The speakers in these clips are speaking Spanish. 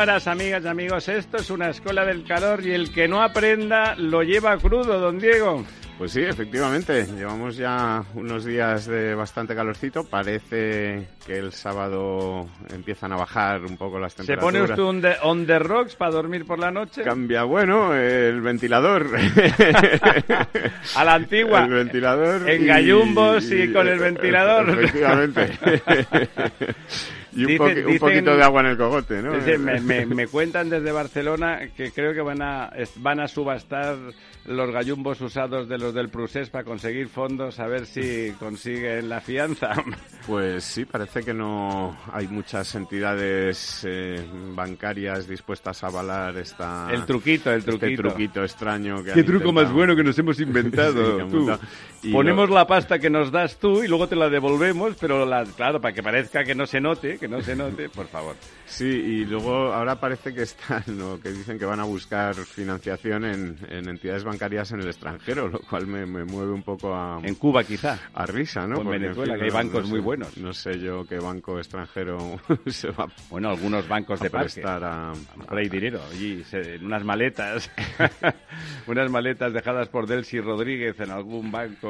Señoras, amigas y amigos, esto es una escuela del calor y el que no aprenda lo lleva crudo, don Diego. Pues sí, efectivamente. Llevamos ya unos días de bastante calorcito. Parece que el sábado empiezan a bajar un poco las ¿Se temperaturas. pone usted un de- on the rocks para dormir por la noche? Cambia, bueno, el ventilador. A la antigua. El ventilador. En gallumbos y con el ventilador. Efectivamente. y un, Dice- poqui- un dicen- poquito de agua en el cogote, ¿no? Me, me- me cuentan desde Barcelona que creo que van a, van a subastar los gallumbos usados de los del Prusés para conseguir fondos a ver si consiguen la fianza. Pues sí, parece que no hay muchas entidades eh, bancarias dispuestas a avalar esta, El truquito, el este truquito. truquito extraño. Que ¿Qué truco más bueno que nos hemos inventado? tú? Y Ponemos la pasta que nos das tú y luego te la devolvemos, pero la, claro, para que parezca que no se note, que no se note, por favor. Sí, y luego ahora parece que están, o que dicen que van a buscar financiación en, en entidades bancarias en el extranjero, lo cual me, me mueve un poco a, En Cuba quizá. a risa, ¿no? O en Porque, Venezuela, fin, que hay no- bancos no muy buenos. No sé yo qué banco extranjero se va Bueno, algunos bancos a de parque. prestar a, A hay dinero allí, en unas maletas, unas maletas dejadas por Delcy Rodríguez en algún banco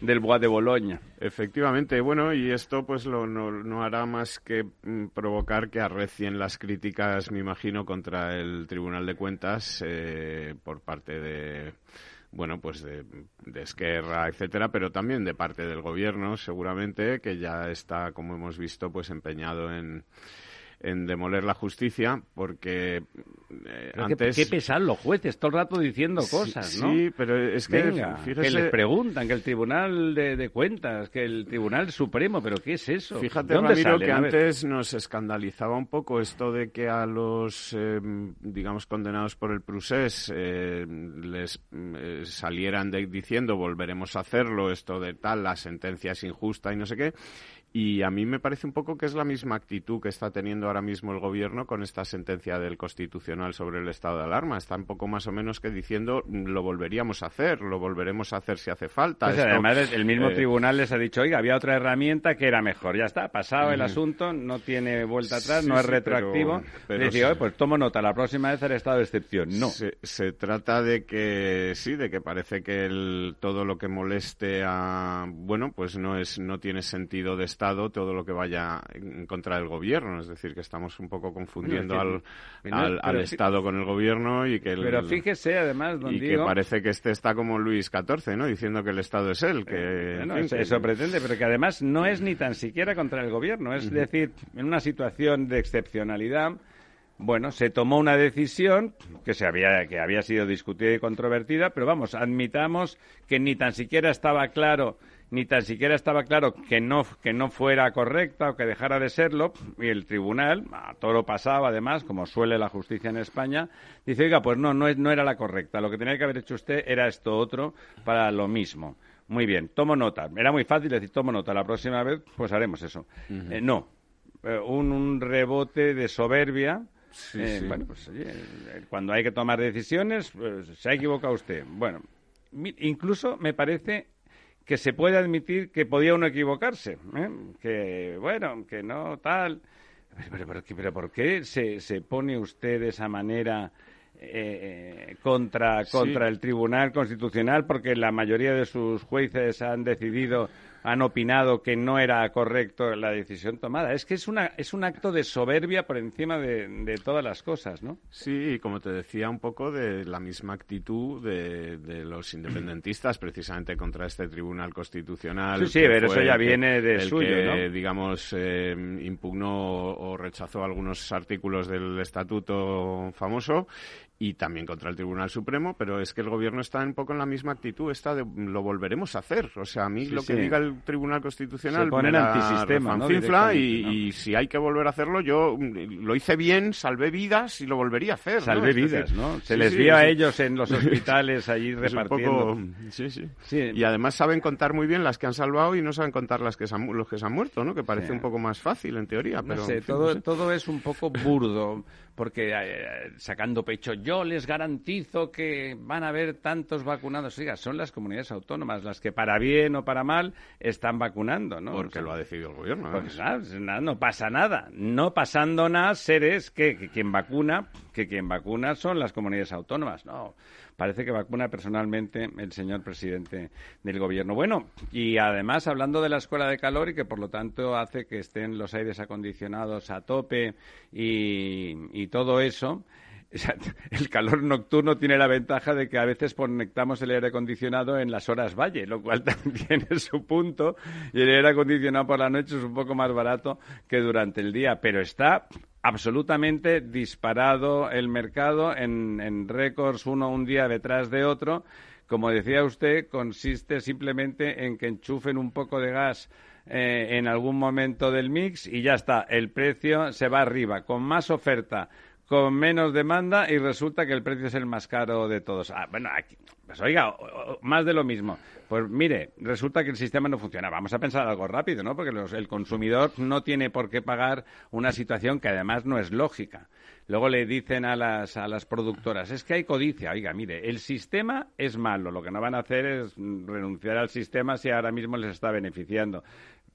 del Bois de Boloña. Efectivamente, bueno, y esto pues lo, no, hará más que mm, provocar que arrecien las críticas, me imagino, contra el Tribunal de Cuentas eh, por parte de, bueno, pues de Esquerra, etcétera, pero también de parte del Gobierno, seguramente, que ya está, como hemos visto, pues empeñado en en demoler la justicia porque eh, qué- antes Qué, pesan los jueces todo el rato diciendo cosas, ¿no? sí, pero es que Venga, fíjese que les preguntan, que el Tribunal de, de Cuentas, que el Tribunal Supremo, pero ¿qué es eso? Fíjate, ¿De dónde Ramiro, que antes nos escandalizaba un poco esto de que a los, eh, digamos, condenados por el Prusés eh, les eh, salieran de- diciendo volveremos a hacerlo, esto de tal, la sentencia es injusta y no sé qué. Y a mí me parece un poco que es la misma actitud que está teniendo ahora mismo el gobierno con esta sentencia del Constitucional sobre el estado de alarma. Está un poco más o menos que diciendo "Mm, lo volveríamos a hacer, lo volveremos a hacer si hace falta. Pues Esto, además, el mismo eh, tribunal les ha dicho, oiga, había otra herramienta que era mejor. Ya está, pasado el asunto, no tiene vuelta atrás, Sí, no es sí, retroactivo. pero- pero Decía, sí. "Oye, pues tomo nota, la próxima vez el estado de excepción. No. Se, se trata de que sí, de que parece que el, todo lo que moleste a bueno, pues no es no tiene sentido de Estado todo lo que vaya en contra del gobierno, es decir, que estamos un poco confundiendo al, es que- no, al, Estado con el gobierno y que el, Pero fíjese, además, don y que parece que este está como Luis XIV, ¿no? Diciendo que el Estado es él, que en Bueno, fin, eso, que- eso pretende, pero que además no es ni tan siquiera contra el gobierno. Es decir, en una situación de excepcionalidad, bueno, se tomó una decisión que se había que había sido discutida y controvertida, pero vamos, admitamos que ni tan siquiera estaba claro ni tan siquiera estaba claro que no que no fuera correcta o que dejara de serlo y el tribunal a toro pasado además como suele la justicia en España dice oiga pues no no es- no era la correcta. Lo que tenía que haber hecho usted era esto otro para lo mismo muy bien tomo nota. Era muy fácil decir tomo nota la próxima vez pues haremos eso Eh, no. Eh, un, un rebote de soberbia eh, sí. bueno pues oye, cuando hay que tomar decisiones pues, se ha equivocado usted. Bueno incluso me parece que se puede admitir que podía uno equivocarse, ¿eh? que bueno, que no tal. Pero, pero, pero ¿por qué se, se pone usted de esa manera eh, contra, contra el Tribunal Constitucional? Porque la mayoría de sus jueces han decidido han opinado que no era correcto la decisión tomada. Es que es, una, es un acto de soberbia por encima de, de todas las cosas, ¿no? Sí, y como te decía, un poco de la misma actitud de, de los independentistas precisamente contra este Tribunal Constitucional. Sí, sí, pero eso ya que- viene de el suyo, que, ¿no? digamos, eh, impugnó o rechazó algunos artículos del Estatuto famoso y también contra el Tribunal Supremo, pero es que el gobierno está un poco en la misma actitud esta de lo volveremos a hacer. O sea, a mí Sí, lo que sí. diga el Tribunal Constitucional Se ponen me la antisistema, ¿no? y, ¿no? y si hay que volver a hacerlo, yo mm, lo hice bien, salvé vidas y lo volvería a hacer. decir, vidas, ¿no? Se sí, les sí, vio a ellos en los hospitales allí Es un repartiendo. poco- sí, sí. Sí. Y además saben contar muy bien las que han salvado y no saben contar las que se han, los que se han muerto, ¿no? Que parece Sí. un poco más fácil en teoría, No pero sé, en fin, todo, no sé. todo es un poco burdo, porque eh, sacando pecho, yo les garantizo que van a haber tantos vacunados. Oiga, son las comunidades autónomas las que para bien o para mal están vacunando, ¿no? porque O sea, lo ha decidido el gobierno. Porque, ¿eh? claro, es nada, no pasa nada. No pasando nada, seres que, que quien vacuna, que quien vacuna son las comunidades autónomas. No, parece que vacuna personalmente el señor presidente del gobierno. Bueno, y además hablando de la escuela de calor y que por lo tanto hace que estén los aires acondicionados a tope y, y todo eso. El calor nocturno tiene la ventaja de que a veces conectamos el aire acondicionado en las horas valle, lo cual también tiene su punto. Y el aire acondicionado por la noche es un poco más barato que durante el día, pero está absolutamente disparado el mercado en, en récords uno un día detrás de otro. Como decía usted, consiste simplemente en que enchufen un poco de gas eh, en algún momento del mix y ya está, el precio se va arriba, con más oferta, con menos demanda y resulta que el precio es el más caro de todos. Ah, bueno, aquí, pues oiga, más de lo mismo. Pues mire, resulta que el sistema no funciona. Vamos a pensar algo rápido, ¿no? Porque los- el consumidor no tiene por qué pagar una situación que además no es lógica. Luego le dicen a las, a las productoras, es que hay codicia. Oiga, mire, el sistema es malo. Lo que no van a hacer es renunciar al sistema si ahora mismo les está beneficiando.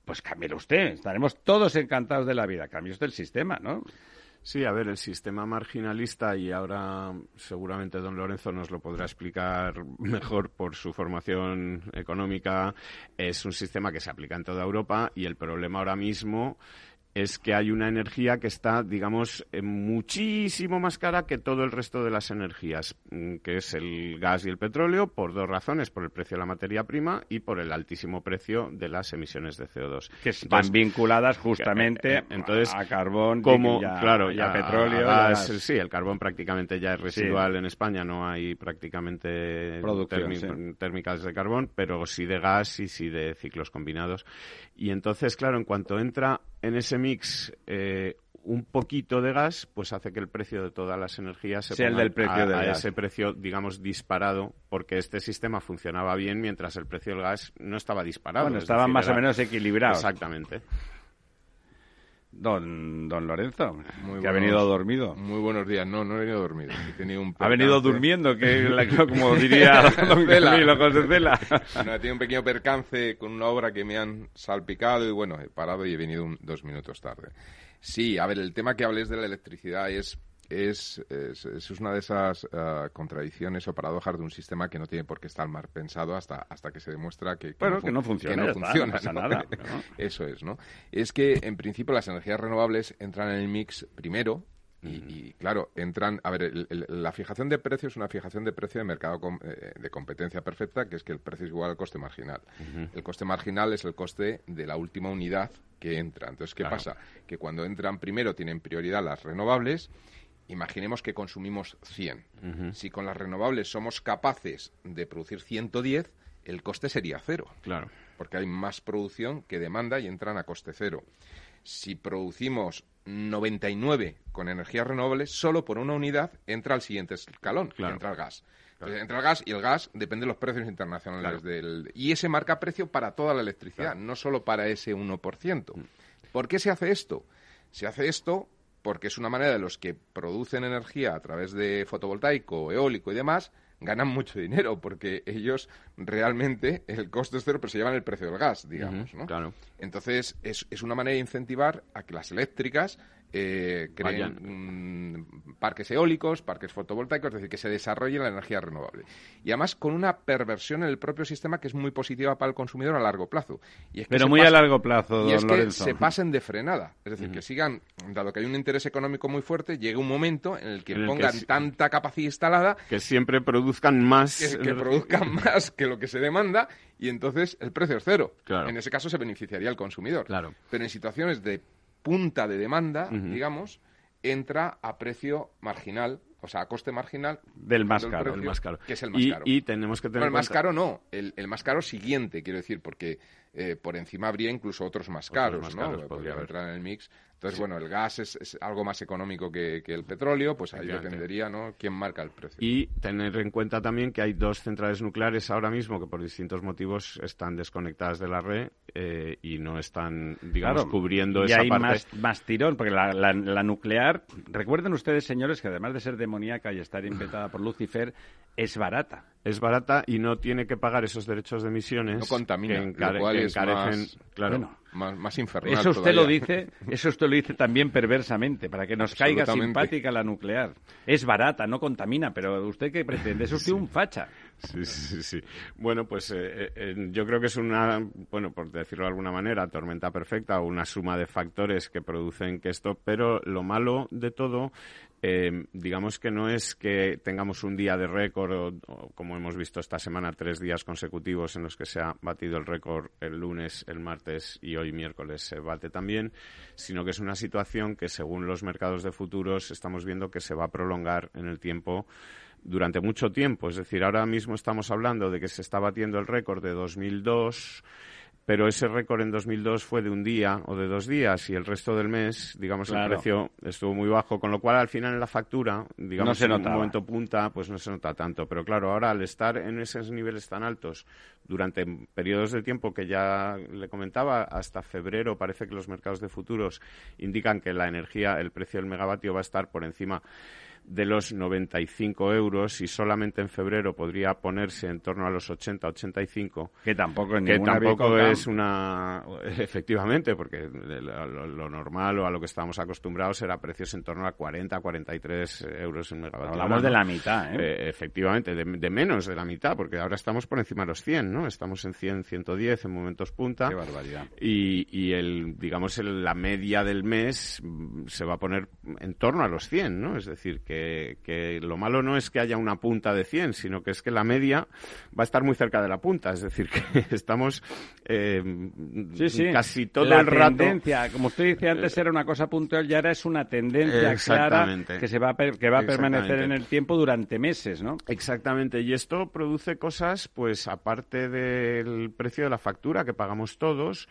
Pues cámbielo usted. Estaremos todos encantados de la vida. Cambie usted el sistema, ¿no? Sí, a ver, el sistema marginalista, y ahora seguramente don Lorenzo nos lo podrá explicar mejor por su formación económica, es un sistema que se aplica en toda Europa y el problema ahora mismo es que hay una energía que está, digamos, eh, muchísimo más cara que todo el resto de las energías, mm, que es el gas y el petróleo, por dos razones, por el precio de la materia prima y por el altísimo precio de las emisiones de CO2. Que están Entonces, vinculadas justamente eh, entonces, a carbón como y a, claro y a ya- petróleo. a gas, sí el carbón prácticamente ya es residual en España no hay prácticamente sí. térmicas de carbón pero sí de gas y sí de ciclos combinados y entonces claro en cuanto entra en ese mix eh, un poquito de gas, pues hace que el precio de todas las energías se Sea el del precio a, del a gas. ese precio, digamos, disparado, porque este sistema funcionaba bien mientras el precio del gas no estaba disparado. Bueno, es estaban decir, más o menos equilibrados. Exactamente. Don, don Lorenzo, Muy que ha buenos- venido dormido. Muy buenos días. No, no he venido dormido. He tenido un Ha venido durmiendo, que como diría don. Camilo José Cela. No, he tenido un pequeño percance con una obra que me han salpicado y bueno, he parado y he venido un- dos minutos tarde. Sí, a ver, el tema que hables de la electricidad es, es, es, es una de esas ah, contradicciones o paradojas de un sistema que no tiene por qué estar mal pensado hasta, hasta que se demuestra que, Bueno, fun- que no funciona, que no está, no funciona, ¿no? nada, ¿no? Eso es, ¿no? Es que, en principio, las energías renovables entran en el mix primero y, y, claro, entran... A ver, el- el- la fijación de precio es una fijación de precio de mercado com- eh, de competencia perfecta, que es que el precio es igual al coste marginal. El coste marginal es el coste de la última unidad que entra. Entonces, ¿qué Claro. pasa? Que cuando entran primero tienen prioridad las renovables Imaginemos que consumimos 100. Si con las renovables somos capaces de producir 110, el coste sería cero Claro. porque hay más producción que demanda y entran a coste cero. Si producimos 99 con energías renovables, solo por una unidad entra al siguiente escalón, que entra el gas. Entonces, entra el gas y el gas depende de los precios internacionales Claro. del... Y ese marca precio para toda la electricidad, no solo para ese 1%. Mm. ¿Por qué se hace esto? Se hace esto porque es una manera de los que producen energía a través de fotovoltaico, eólico y demás, ganan mucho dinero porque ellos realmente el coste es cero, pero se llevan el precio del gas, digamos, ¿no? claro. Entonces, es, es una manera de incentivar a que las eléctricas eh, creen parques eólicos, parques fotovoltaicos, es decir, que se desarrolle la energía renovable. Y además con una perversión en el propio sistema que es muy positiva para el consumidor a largo plazo. Y es que Pero muy a largo plazo, y don es que se pasen de frenada. Es decir, que sigan, dado que hay un interés económico muy fuerte, llegue un momento en el que En el que pongan tanta capacidad instalada Que siempre produzcan más. que, que produzcan más que lo que se demanda y entonces el precio es cero. Claro. En ese caso se beneficiaría el consumidor. Claro. Pero en situaciones de punta de demanda, digamos, entra a precio marginal, o sea, a coste marginal Del más caro, precio, el más caro. que es el más y, caro. y tenemos que No, tener el más caro no, el, el más caro siguiente, quiero decir, porque eh, por encima habría incluso otros más Otros caros, más ¿no? caros podría entrar en el mix. Entonces, bueno, el gas es, es algo más económico que, que el petróleo, pues ahí dependería, ¿no? ¿Quién marca el precio? Y tener en cuenta también que hay dos centrales nucleares ahora mismo que por distintos motivos están desconectadas de la red eh, y no están, digamos, Claro, cubriendo y esa hay parte. más, más tirón, porque la, la- la nuclear, recuerden ustedes, señores, que además de ser demoníaca y estar inventada por Lucifer, es barata. Es barata y no tiene que pagar esos derechos de emisiones No contamina, que, lo encare- cual que es encarecen. más- claro, Bueno, Más, más infernal Eso usted lo dice, eso usted lo dice también perversamente, para que nos caiga simpática la nuclear. Es barata, no contamina, pero ¿usted qué pretende? Es usted un facha. Sí, sí, sí. Bueno, pues eh, eh, eh, yo creo que es una, bueno, por decirlo de alguna manera, tormenta perfecta o una suma de factores que producen que esto, pero lo malo de todo, eh, digamos que no es que tengamos un día de récord o, como hemos visto esta semana, tres días consecutivos en los que se ha batido el récord el lunes, el martes y hoy miércoles se bate también, sino que es una situación que según los mercados de futuros estamos viendo que se va a prolongar en el tiempo durante mucho tiempo. Es decir, ahora mismo estamos hablando de que se está batiendo el récord de 2002, pero ese récord en 2002 fue de un día o de dos días y el resto del mes, digamos, Claro. el precio estuvo muy bajo, con lo cual al final en la factura, digamos, No se en un momento punta, pues no se nota tanto. Pero claro, ahora al estar en esos niveles tan altos durante periodos de tiempo que ya le comentaba, hasta febrero parece que los mercados de futuros indican que la energía, el precio del megavatio va a estar por encima de los 95 euros y solamente en febrero podría ponerse en torno a los 80-85 Que tampoco es que tampoco es una efectivamente porque lo, lo- normal o a lo que estamos acostumbrados era precios en torno a 40 43 euros en megavatio Hablamos de la mitad, ¿eh? Eh, efectivamente de, de menos de la mitad porque ahora estamos por encima de los 100 no estamos en 100 110 en momentos punta. Qué barbaridad. y, y el digamos el- la media del mes mm, se va a poner en torno a los 100 no es decir que, que lo malo no es que haya una punta de 100 sino que es que la media va a estar muy cerca de la punta es decir que estamos eh, Sí, sí. casi todo la el rato tendencia, como usted dice antes, era una cosa puntual y ahora es una tendencia clara que se va a, que va a permanecer en el tiempo durante meses, ¿no? Exactamente, y esto produce cosas, pues aparte del precio de la factura que pagamos todos,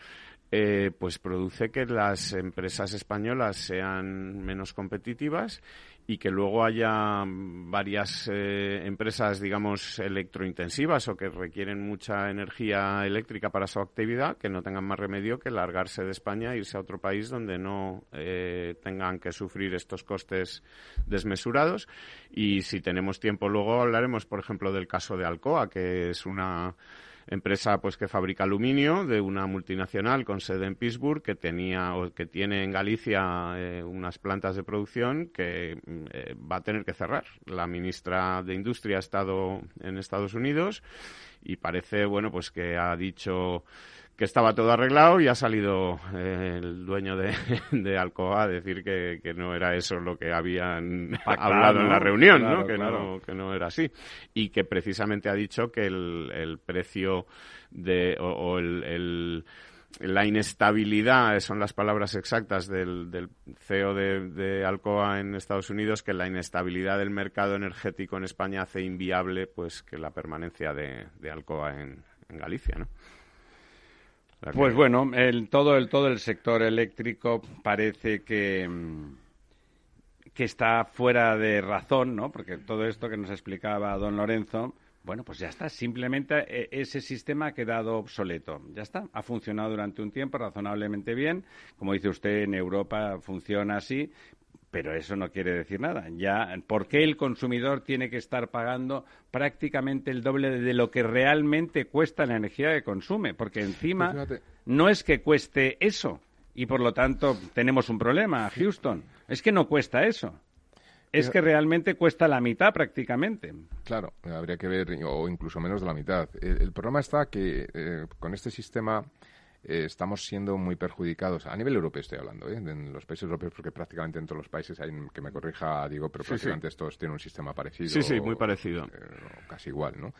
eh, pues produce que las empresas españolas sean menos competitivas y que luego haya varias eh, empresas, digamos, electrointensivas o que requieren mucha energía eléctrica para su actividad, que no tengan más remedio que largarse de España e irse a otro país donde no eh, tengan que sufrir estos costes desmesurados. Y si tenemos tiempo luego hablaremos, por ejemplo, del caso de Alcoa, que es una empresa pues que fabrica aluminio de una multinacional con sede en Pittsburgh que tenía o que tiene en Galicia eh, unas plantas de producción que eh, va a tener que cerrar. La ministra de Industria ha estado en Estados Unidos y parece bueno pues que ha dicho que estaba todo arreglado y ha salido eh, el dueño de, de Alcoa a decir que, que no era eso lo que habían Pactado, hablado en la reunión, Claro, ¿no? Que, claro. no que no era así y que precisamente ha dicho que el, el precio de o, o el, el- la inestabilidad son las palabras exactas del, del CEO de, de Alcoa en Estados Unidos que la inestabilidad del mercado energético en España hace inviable pues que la permanencia de, de Alcoa en, en Galicia, ¿no? Pues bueno, el, todo, el, todo el sector eléctrico parece que, mm, que está fuera de razón, ¿no? Porque todo esto que nos explicaba don Lorenzo, bueno, pues ya está. Simplemente eh, ese sistema ha quedado obsoleto. Ya está. Ha funcionado durante un tiempo razonablemente bien. Como dice usted, en Europa funciona así. Pero eso no quiere decir nada. Ya, ¿por qué el consumidor tiene que estar pagando prácticamente el doble de lo que realmente cuesta la energía que consume? Porque encima Pues fíjate. no es que cueste eso. y por lo tanto tenemos un problema, Houston. Es que no cuesta eso. Es que realmente cuesta la mitad prácticamente. Claro, habría que ver, o incluso menos de la mitad. El, el problema está que eh, con este sistema eh, estamos siendo muy perjudicados. A nivel europeo estoy hablando, ¿eh? en los países europeos, porque prácticamente en todos los países hay, que me corrija, digo, pero Sí, prácticamente estos tienen un sistema parecido. Sí, sí, muy parecido. eh, casi igual, ¿no?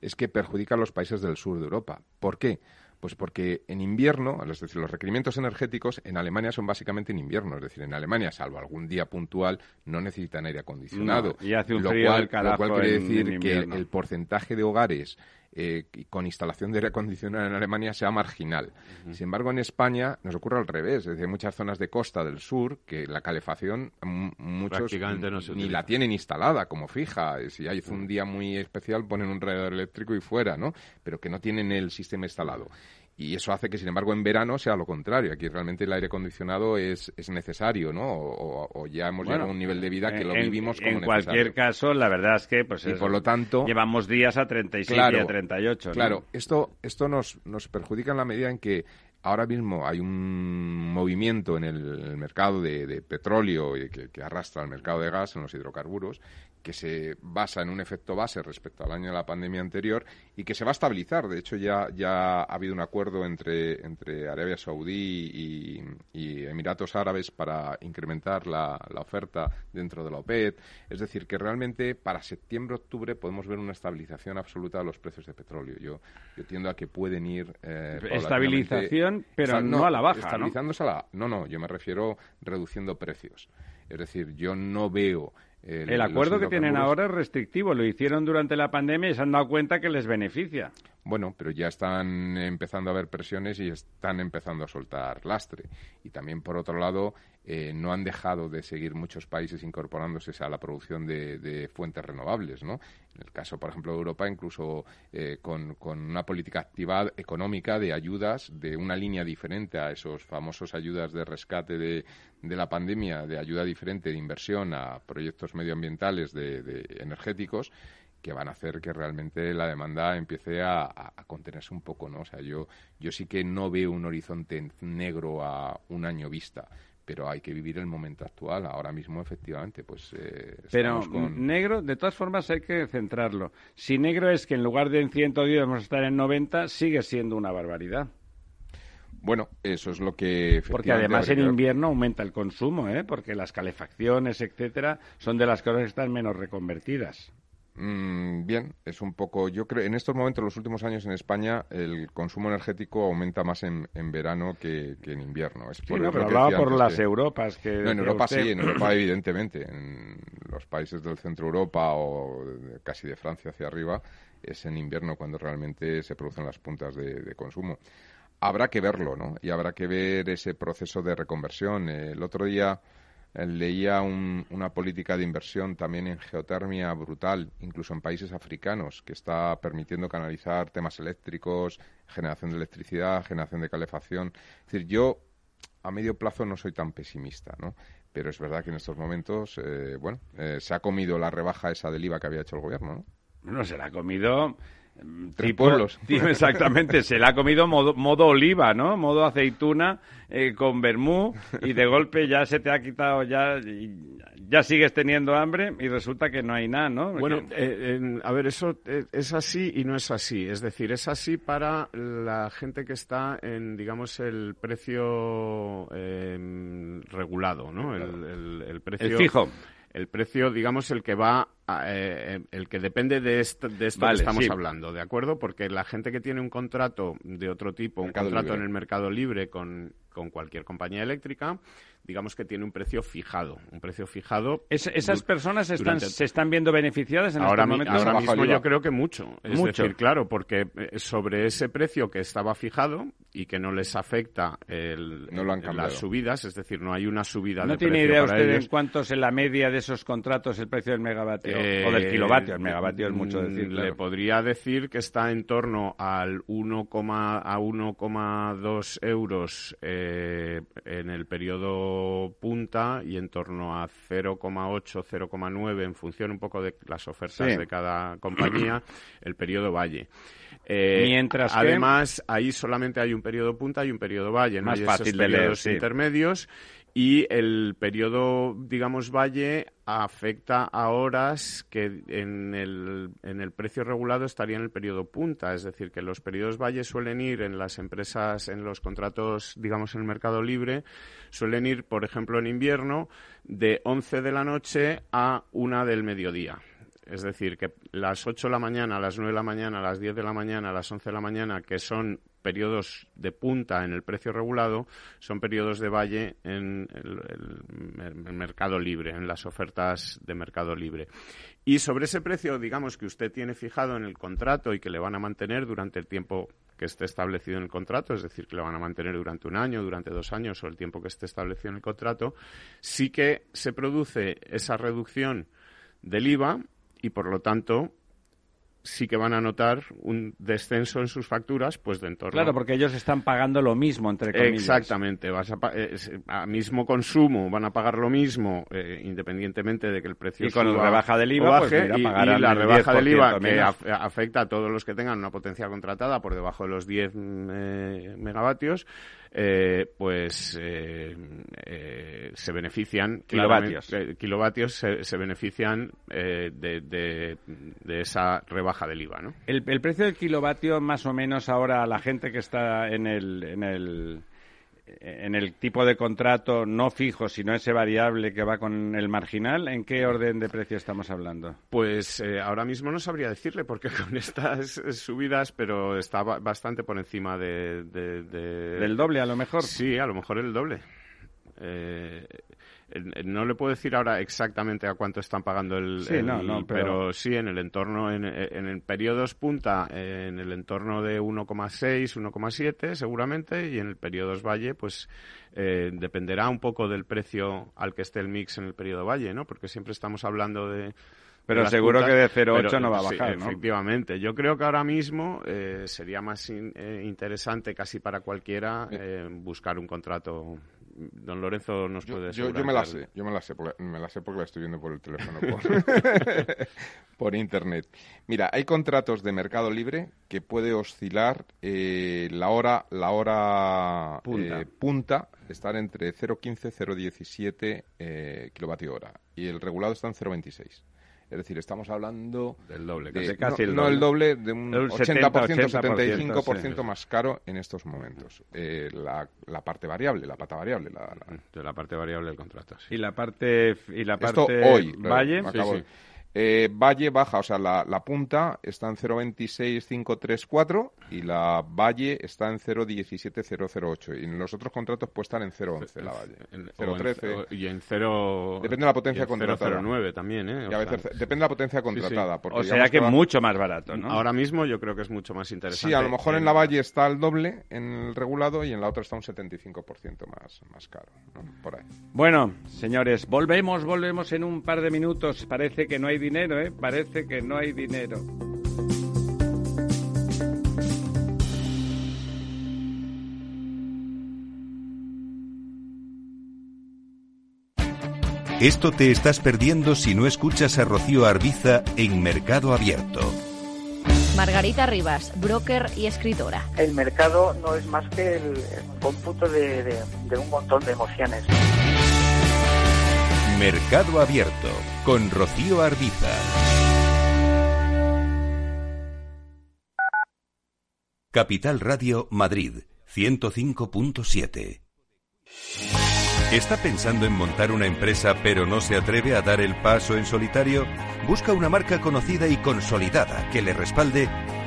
Es que perjudica a los países del sur de Europa. ¿Por qué? Pues porque en invierno, es decir, los requerimientos energéticos en Alemania son básicamente en invierno. Es decir, en Alemania, salvo algún día puntual, no necesitan aire acondicionado. No, y hace un lo frío cual, lo cual quiere en- decir en que el porcentaje de hogares eh, y con instalación de aire acondicionado en Alemania sea marginal. Sin embargo, en España nos ocurre al revés. Es decir, muchas zonas de costa del sur que la calefacción mm, muchos Prácticamente no se ni la tienen instalada como fija. Si hay un día muy especial ponen un radiador eléctrico y fuera, ¿no? Pero que no tienen el sistema instalado. Y eso hace que, sin embargo, en verano sea lo contrario. Aquí realmente el aire acondicionado es, es necesario, ¿no? O, o- o ya hemos llegado a un nivel de vida que lo en, vivimos como En necesario. cualquier caso, la verdad es que, pues Y por lo tanto- llevamos días a 37 y Claro, a 38. ¿no? Claro, esto, esto nos, nos perjudica en la medida en que ahora mismo hay un movimiento en el, mercado de, de petróleo y que, que arrastra al mercado de gas en los hidrocarburos que se basa en un efecto base respecto al año de la pandemia anterior y que se va a estabilizar. De hecho, ya, ya ha habido un acuerdo entre, entre Arabia Saudí y, y Emiratos Árabes para incrementar la, la oferta dentro de la OPEP. Es decir, que realmente para septiembre-octubre podemos ver una estabilización absoluta de los precios de petróleo. Yo, yo tiendo a que pueden ir. eh, Estabilización, pero no a la baja, ¿no? Estabilizándose a la. No, no, yo me refiero reduciendo precios. Es decir, yo no veo. El acuerdo que tienen ahora es restrictivo. Lo hicieron durante la pandemia y se han dado cuenta que les beneficia. Bueno, pero ya están empezando a haber presiones y están empezando a soltar lastre. Y también, por otro lado, eh, no han dejado de seguir muchos países incorporándose a la producción de, de fuentes renovables, ¿no? En el caso, por ejemplo, de Europa, incluso eh, con, una política activa económica de ayudas, de una línea diferente a esos famosos ayudas de rescate de, la pandemia, de ayuda diferente de inversión a proyectos medioambientales de, de energéticos, que van a hacer que realmente la demanda empiece a- a contenerse un poco, ¿no? O sea, yo, yo sí que no veo un horizonte negro a un año vista, pero hay que vivir el momento actual. Ahora mismo, efectivamente, pues eh, Pero con... negro, de todas formas, hay que centrarlo. Si negro es que en lugar de en 110 vamos a estar en 90, sigue siendo una barbaridad. Bueno, eso es lo que... Porque además en invierno aumenta el consumo, ¿eh? Porque las calefacciones, etcétera, son de las cosas que están menos reconvertidas. Mm, bien, es un poco. Yo creo, en estos momentos, los últimos años en España, el consumo energético aumenta más en, en verano que, que en invierno. Es Sí, por no, pero hablaba por antes las que- Europas. Que No, en Europa usted. sí, en Europa evidentemente. En los países del centro Europa o casi de Francia hacia arriba es en invierno cuando realmente se producen las puntas de, de consumo. Habrá que verlo, ¿no? Y habrá que ver ese proceso de reconversión. El otro día leía un- una política de inversión también en geotermia brutal, incluso en países africanos, que está permitiendo canalizar temas eléctricos, generación de electricidad, generación de calefacción. Es decir, yo a medio plazo no soy tan pesimista, ¿no? Pero es verdad que en estos momentos, eh, bueno, eh, se ha comido la rebaja esa del IVA que había hecho el gobierno, ¿no? No, se la ha comido... mm, Tres pueblos. tipo, exactamente, se la ha comido modo, modo oliva, ¿no? Modo aceituna eh, con vermú y de golpe ya se te ha quitado, ya, ya sigues teniendo hambre y resulta que no hay nada, ¿no? Bueno, eh, a ver, eso eh, es así y no es así. Es decir, es así para la gente que está en, digamos, el precio eh, regulado, ¿no? El, el- el precio el fijo. el precio, digamos, el que va, eh, el que depende de esto, de esto Vale, que estamos sí. hablando, ¿de acuerdo? Porque la gente que tiene un contrato de otro tipo, Mercado un contrato libre. en el mercado libre con, con cualquier compañía eléctrica, digamos que tiene un precio fijado, un precio fijado. Es- esas personas están, durante- se están viendo beneficiadas en Ahora, estos mi- momentos. ahora mismo yo creo que mucho. Es Mucho. decir, claro, porque eh, sobre ese precio que estaba fijado y que no les afecta el- No lo han las subidas, es decir, no hay una subida ¿No de tiene precio idea para usted ellos. en cuánto es en la media de esos contratos el precio del megavatio? Eh, o del kilovatio. El megavatio es mucho mm, decir. Le podría decir que está en torno al 1, a 1,2 euros eh, en el periodo punta y en torno a 0,8, 0,9 en función un poco de las ofertas Sí. de cada compañía, el periodo valle. Eh, Mientras que- además, ahí solamente hay un periodo punta y un periodo valle. ¿no? Más esos fácil de leer, sí. intermedios y el periodo, digamos, valle afecta a horas que en el, en el precio regulado estaría en el periodo punta. Es decir, que los periodos valle suelen ir en las empresas, en los contratos, digamos, en el mercado libre, suelen ir, por ejemplo, en invierno, de 11 de la noche a 1 del mediodía. Es decir, que las 8 de la mañana, las 9 de la mañana, las 10 de la mañana, las 11 de la mañana, que son periodos de punta en el precio regulado, son periodos de valle en el, mercado libre, en las ofertas de mercado libre. Y sobre ese precio, digamos, que usted tiene fijado en el contrato y que le van a mantener durante el tiempo que esté establecido en el contrato, es decir, que le van a mantener durante un año, durante dos años o el tiempo que esté establecido en el contrato, sí que se produce esa reducción del IVA y, por lo tanto, sí que van a notar un descenso en sus facturas, pues de en torno Claro, porque ellos están pagando lo mismo, entre comillas. Exactamente, vas a, es- a mismo consumo van a pagar lo mismo eh, independientemente de que el precio Y con suba rebaja del IVA, pues baje, mira, y- la rebaja del IVA 10% que afecta a todos los que tengan una potencia contratada por debajo de los 10 mm, eh, megavatios, eh, pues eh, eh, se benefician Kilovatios. eh, kilovatios se, se benefician eh, de, de- de esa rebaja del IVA, ¿no? El, el precio del kilovatio, más o menos ahora, la gente que está en el, en el en el tipo de contrato no fijo, sino ese variable que va con el marginal, ¿en qué orden de precio estamos hablando? Pues eh, ahora mismo no sabría decirle porque con estas subidas, pero está ba- bastante por encima de, de- de- ¿Del doble, a lo mejor? Sí, a lo mejor el doble. Eh, no le puedo decir ahora exactamente a cuánto están pagando el, Sí, el- no, no, pero... pero- sí en el entorno en, en el periodos punta en el entorno de 1,6 1,7 seguramente y en el periodos valle pues eh, dependerá un poco del precio al que esté el mix en el periodo valle no porque siempre estamos hablando de Pero seguro puntas, que de 0,8 pero, no va a sí, bajar, ¿no? Efectivamente. Yo creo que ahora mismo eh, sería más in- eh, interesante casi para cualquiera eh, buscar un contrato. Don Lorenzo nos Yo, puede yo, yo me la sé, yo me la sé, porque, me la sé porque la estoy viendo por el teléfono, por, por internet. Mira, hay contratos de mercado libre que puede oscilar eh, la hora, la hora Punta. eh, punta estar entre 0,15 y 0,17 eh, kilovatio hora y el regulado está en 0,26. Es decir, estamos hablando Del doble, de- casi- no, el no doble. el doble, de un un 80%, 70%, 75% sí. más caro en estos momentos. Eh, la, la parte variable, la pata variable, la, la- de la parte variable del contrato. sí. Y la parte y la esto parte hoy. Valle, sí. Eh, Valle baja, o sea, la, la punta está en 0.26534 y la Valle está en 0.17008. Y en los otros contratos puede estar en 0.11 la Valle. En- o en- 0.13. o- y en cero... Depende de la potencia y en contratada. 0,09 también, ¿eh? Y a sea, veces, depende de la potencia contratada. porque o sea que va- mucho más barato, ¿no? Ahora mismo yo creo que es mucho más interesante. Sí, a lo mejor en la Valle está el doble en el regulado y en la otra está un 75% más, más caro. ¿no? Por ahí. Bueno, señores, volvemos, volvemos en un par de minutos. Parece que no hay dinero, ¿eh? Parece que no hay dinero. Esto te estás perdiendo si no escuchas a Rocío Arbiza en Mercado Abierto. Margarita Rivas, broker y escritora. el mercado no es más que el, el cómputo de, de- de un montón de emociones. Mercado Abierto con Rocío Arbiza. Capital Radio Madrid 105.7. ¿Está pensando en montar una empresa pero no se atreve a dar el paso en solitario? Busca una marca conocida y consolidada que le respalde.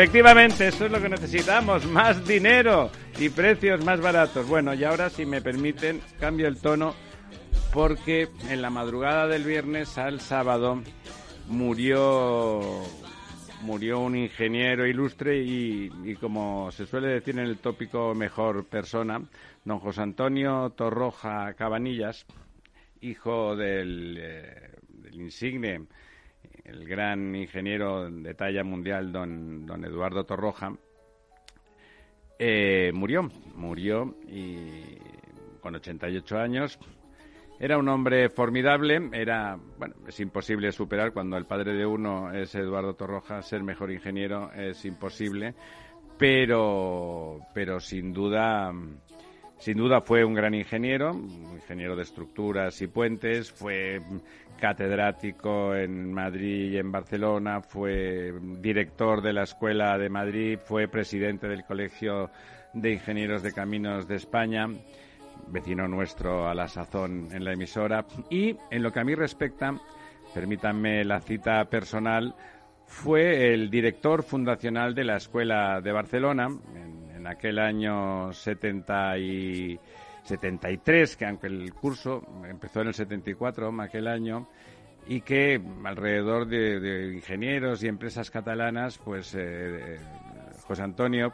Efectivamente, eso es lo que necesitamos, más dinero y precios más baratos. Bueno, y ahora, si me permiten, cambio el tono porque en la madrugada del viernes al sábado murió murió un ingeniero ilustre y, y como se suele decir en el tópico mejor persona, don José Antonio Torroja Cabanillas, hijo del, eh, del insigne, el gran ingeniero de talla mundial, don, don Eduardo Torroja, eh, murió, murió y con 88 años. Era un hombre formidable, era, bueno, es imposible superar cuando el padre de uno es Eduardo Torroja, ser mejor ingeniero es imposible, pero, pero sin duda, sin duda fue un gran ingeniero, ingeniero de estructuras y puentes, fue catedrático en Madrid y en Barcelona, fue director de la Escuela de Madrid, fue presidente del Colegio de Ingenieros de Caminos de España, vecino nuestro a la sazón en la emisora. Y en lo que a mí respecta, permítanme la cita personal, fue el director fundacional de la Escuela de Barcelona en, en aquel año 70 y 73, que aunque el curso empezó en el 74, aquel año, y que alrededor de, ingenieros y empresas catalanas, pues eh, José Antonio,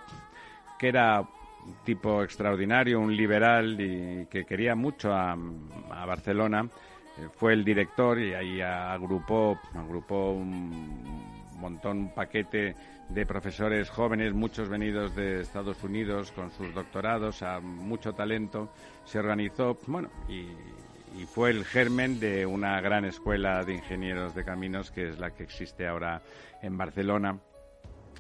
que era un tipo extraordinario, un liberal y que quería mucho a, a Barcelona, eh, fue el director y ahí agrupó, agrupó un montón, un paquete de profesores jóvenes, muchos venidos de Estados Unidos con sus doctorados, a mucho talento, se organizó, bueno, y, fue el germen de una gran escuela de ingenieros de caminos que es la que existe ahora en Barcelona.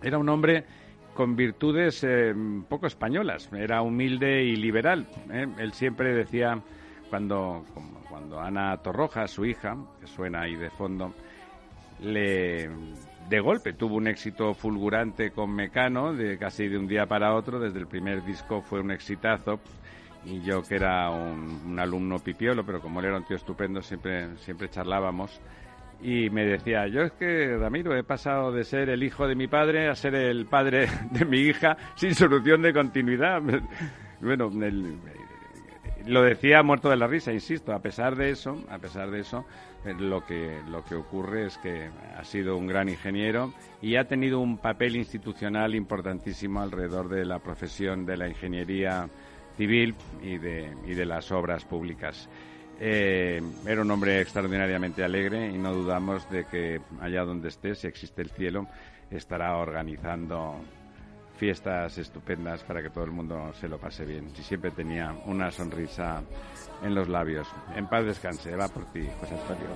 Era un hombre con virtudes eh, poco españolas, era humilde y liberal. ¿eh? Él siempre decía, cuando, cuando Ana Torroja, su hija, que suena ahí de fondo, le de golpe tuvo un éxito fulgurante con Mecano, de casi de un día para otro, desde el primer disco fue un exitazo y yo que era un, alumno pipiolo, pero como él era un tío estupendo, siempre, siempre charlábamos. Y me decía, yo es que, Ramiro, he pasado de ser el hijo de mi padre a ser el padre de mi hija sin solución de continuidad. bueno, lo decía muerto de la risa, insisto. A pesar de eso, a pesar de eso, lo que lo que ocurre es que ha sido un gran ingeniero y ha tenido un papel institucional importantísimo alrededor de la profesión de la ingeniería civil y de, y de las obras públicas. Eh, era un hombre extraordinariamente alegre y no dudamos de que allá donde esté, si existe el cielo, estará organizando fiestas estupendas para que todo el mundo se lo pase bien. Y siempre tenía una sonrisa en los labios. En paz descanse, va por ti, José Antonio.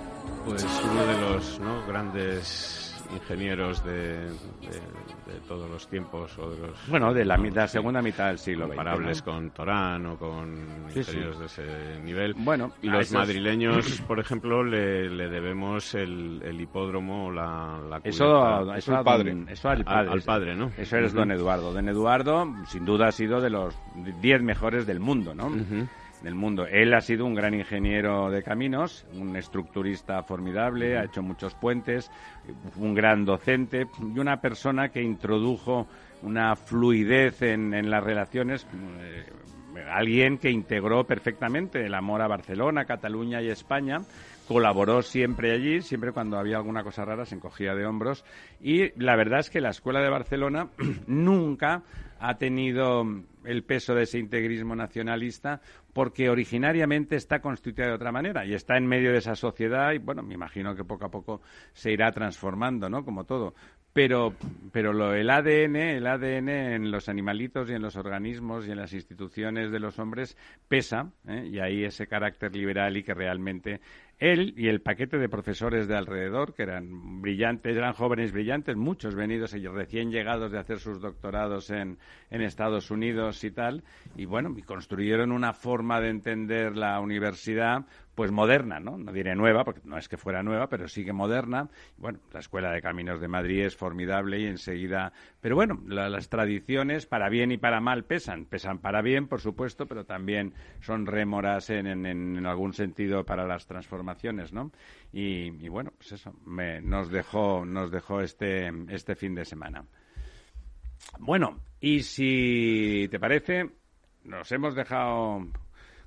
Pues uno de los ¿no? grandes ingenieros de, de, de, todos los tiempos o de los bueno de la, mitad, segunda mitad del siglo comparables XX, ¿no? con Torán o con sí, ingenieros sí. de ese nivel. Bueno y los madrileños por ejemplo le, le debemos el, el, hipódromo la, la eso eso al padre. eso al padre, al, al padre no eso eres uh -huh. don Eduardo. Don Eduardo sin duda ha sido de los 10 mejores del mundo no uh -huh del mundo. Él ha sido un gran ingeniero de caminos, un estructurista formidable, ha hecho muchos puentes, un gran docente y una persona que introdujo una fluidez en, en las relaciones. eh, alguien que integró perfectamente el amor a Barcelona, Cataluña y España. Colaboró siempre allí, siempre cuando había alguna cosa rara se encogía de hombros. Y la verdad es que la Escuela de Barcelona nunca ha tenido el peso de ese integrismo nacionalista porque originariamente está constituida de otra manera y está en medio de esa sociedad y bueno, me imagino que poco a poco se irá transformando, ¿no? Como todo. Pero, pero lo, el ADN, el ADN en los animalitos y en los organismos y en las instituciones de los hombres pesa, ¿eh? y ahí ese carácter liberal y que realmente él y el paquete de profesores de alrededor, que eran brillantes, eran jóvenes brillantes, muchos venidos y recién llegados de hacer sus doctorados en, en Estados Unidos y tal, y bueno, construyeron una forma de entender la universidad pues moderna, ¿no? No diré nueva, porque no es que fuera nueva, pero sí que moderna. Bueno, la Escuela de Caminos de Madrid es formidable y enseguida... Pero bueno, la- las tradiciones, para bien y para mal, pesan. Pesan para bien, por supuesto, pero también son rémoras en- en algún sentido para las transformaciones, ¿no? Y, y bueno, pues eso, me- nos dejó, nos dejó este, este fin de semana. Bueno, y si te parece, nos hemos dejado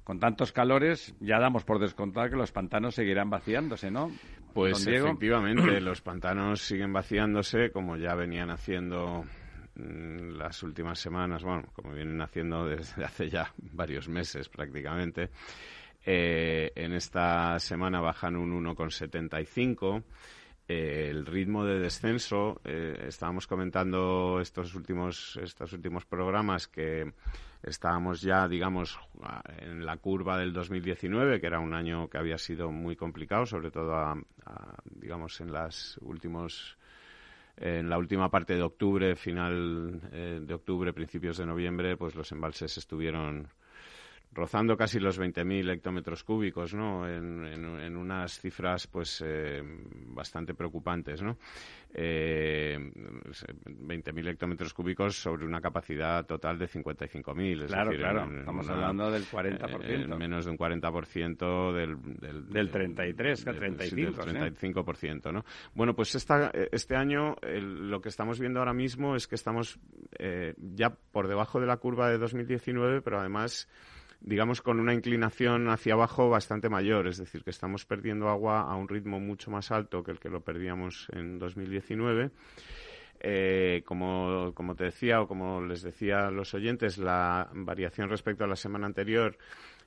con tantos calores, ya damos por descontar que los pantanos seguirán vaciándose, ¿no? Pues efectivamente, los pantanos siguen vaciándose como ya venían haciendo mm, las últimas semanas, bueno, como vienen haciendo desde hace ya varios meses prácticamente. Eh, en esta semana bajan un 1,75. Eh, el ritmo de descenso, eh, estábamos comentando estos últimos, estos últimos programas que estábamos ya, digamos, en la curva del 2019, que era un año que había sido muy complicado, sobre todo, a- digamos, en las últimos en la última parte de octubre, final eh, de octubre, principios de noviembre, pues los embalses estuvieron rozando casi los 20.000 hectómetros cúbicos, ¿no? En, en- en unas cifras, pues, eh, bastante preocupantes, ¿no? Eh, 20.000 hectómetros cúbicos sobre una capacidad total de 55.000. es Claro, decir, claro, en- estamos una- hablando del 40%. en menos de un 40% del... Del, Del 33, que del- 35, sí, sí. del 35%, ¿no? Bueno, pues esta, eh, este año el- lo que estamos viendo ahora mismo es que estamos eh, ya por debajo de la curva de 2019, pero además digamos, con una inclinación hacia abajo bastante mayor, es decir, que estamos perdiendo agua a un ritmo mucho más alto que el que lo perdíamos en 2019. Eh, como, como te decía o como les decía a los oyentes, la variación respecto a la semana anterior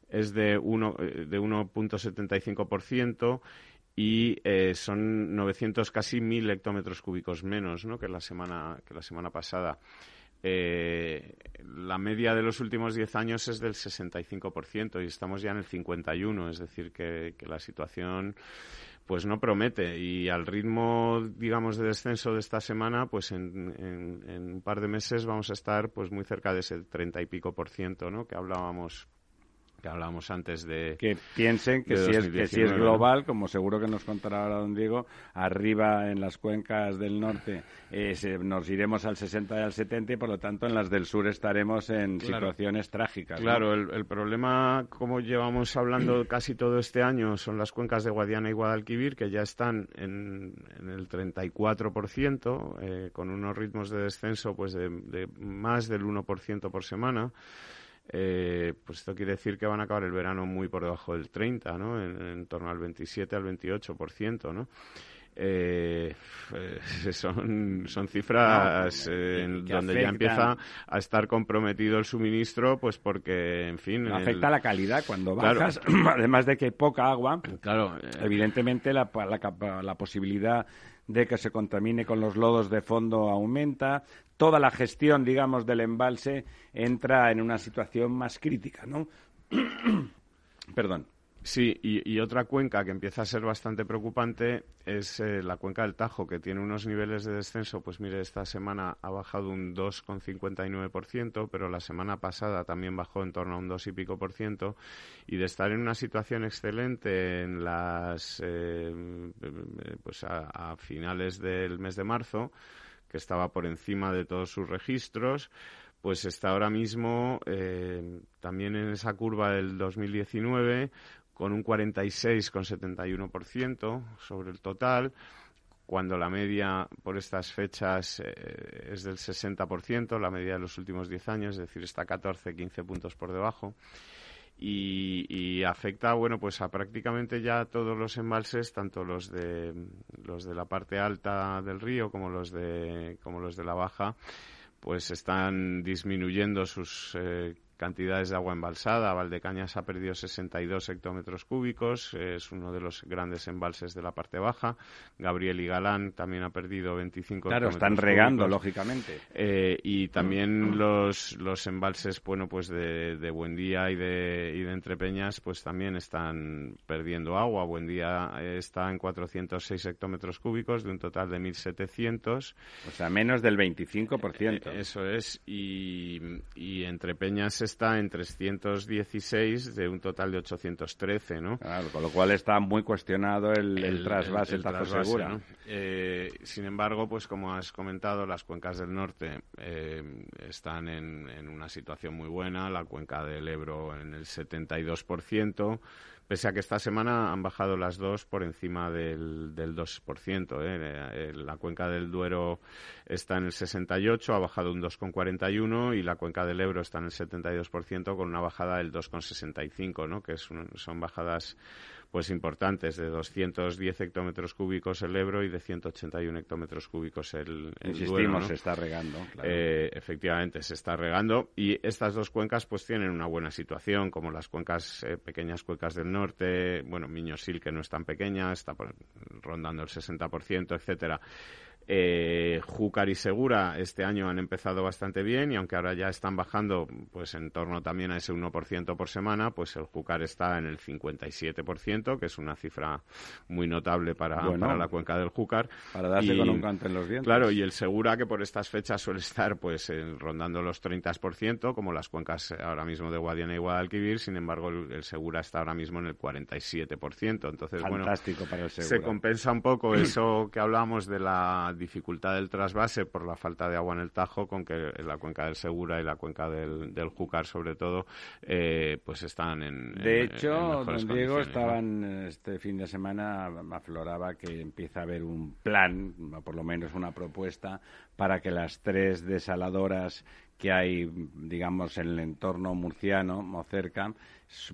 es de, uno, eh, de 1.75% y eh, son 900 casi 1.000 hectómetros cúbicos menos ¿no? que, la semana, que la semana pasada. Eh, la media de los últimos 10 años es del 65% y estamos ya en el 51%, es decir, que, la situación pues no promete y al ritmo digamos de descenso de esta semana pues en, en, en un par de meses vamos a estar pues muy cerca de ese 30 y pico por ciento ¿no? que hablábamos que hablábamos antes de que piensen que, si, es, que si es 2019, ¿no? global, como seguro que nos contará ahora don Diego, arriba en las cuencas del norte eh, se- nos iremos al 60 y al 70 y por lo tanto en las del sur estaremos en Claro. situaciones trágicas. ¿no? Claro, el, el problema, como llevamos hablando casi todo este año, son las cuencas de Guadiana y Guadalquivir, que ya están en, en el 34%, eh, con unos ritmos de descenso pues de, de más del 1% por semana. Eh, pues esto quiere decir que van a acabar el verano muy por debajo del 30, ¿no? En, en torno al 27 al 28%, ¿no? Eh, eh, son, son cifras eh, en que donde ya empieza a estar comprometido el suministro, pues porque, en fin... El- afecta la calidad cuando Claro. bajas, además de que hay poca agua, Claro, eh, evidentemente la, la, la posibilidad de que se contamine con los lodos de fondo aumenta, toda la gestión, digamos, del embalse entra en una situación más crítica, ¿no? Perdón. Sí, y, y otra cuenca que empieza a ser bastante preocupante es eh, la cuenca del Tajo, que tiene unos niveles de descenso, pues mire, esta semana ha bajado un 2,59%, pero la semana pasada también bajó en torno a un 2 y pico por ciento, y de estar en una situación excelente en las, eh, pues a, a finales del mes de marzo, que estaba por encima de todos sus registros, pues está ahora mismo eh, también en esa curva del 2019 con un 46,71% sobre el total, cuando la media por estas fechas eh, es del 60%, la media de los últimos 10 años, es decir, está 14, 15 puntos por debajo. Y, afecta bueno pues a prácticamente ya todos los embalses tanto los de los de la parte alta del río como los de como los de la baja pues están disminuyendo sus eh, cantidades de agua embalsada. Valdecañas ha perdido 62 hectómetros cúbicos, es uno de los grandes embalses de la parte baja. Gabriel y Galán también ha perdido 25 Claro, están regando, lógicamente. Eh, y también los, los embalses, bueno, pues de, de Buendía y de, y de Entrepeñas, pues también están perdiendo agua. Buendía está en 406 hectómetros cúbicos de un total de 1.700. O sea, menos del 25%. Eh, eso es. Y, y Entrepeñas está en 316 de un total de 813, ¿no? Claro, con lo cual está muy cuestionado el, trasvase, el, Segura. Eh, sin embargo, pues como has comentado, las cuencas del norte eh, están en, en una situación muy buena, la cuenca del Ebro en el 72%, pese a que esta semana han bajado las dos por encima del, del 2%. ¿eh? Eh, la cuenca del Duero está en el 68, ha bajado un 2,41 y la cuenca del Ebro está en el 72% con una bajada del 2,65, ¿no? que son bajadas pues importantes, de 210 hectómetros cúbicos el Ebro y de 181 hectómetros cúbicos el, el Insistimos, se está regando. Eh, efectivamente, se está regando y estas dos cuencas pues tienen una buena situación, como las cuencas, eh, pequeñas cuencas del norte, bueno, Miñosil, que no es tan pequeña, está rondando el 60%, etcétera. Eh, Júcar y Segura este año han empezado bastante bien y aunque ahora ya están bajando pues en torno también a ese 1% por semana, pues el Júcar está en el 57%, que es una cifra muy notable para, para la cuenca del Júcar. Para darse con un canto en los dientes. Claro, y el Segura que por estas fechas suele estar pues rondando los 30%, como las cuencas ahora mismo de Guadiana y Guadalquivir, sin embargo el, Segura está ahora mismo en el 47%. Entonces, Fantástico bueno, para el se compensa un poco eso que hablábamos de la dificultad del trasvase por la falta de agua en el Tajo, con que la cuenca del Segura y la cuenca del, del Júcar, sobre todo, eh, pues están en. De hecho, don Diego, estaban este fin de semana, afloraba que empieza a haber un plan, por lo menos una propuesta, para que las tres desaladoras que hay, digamos, en el entorno murciano o cerca,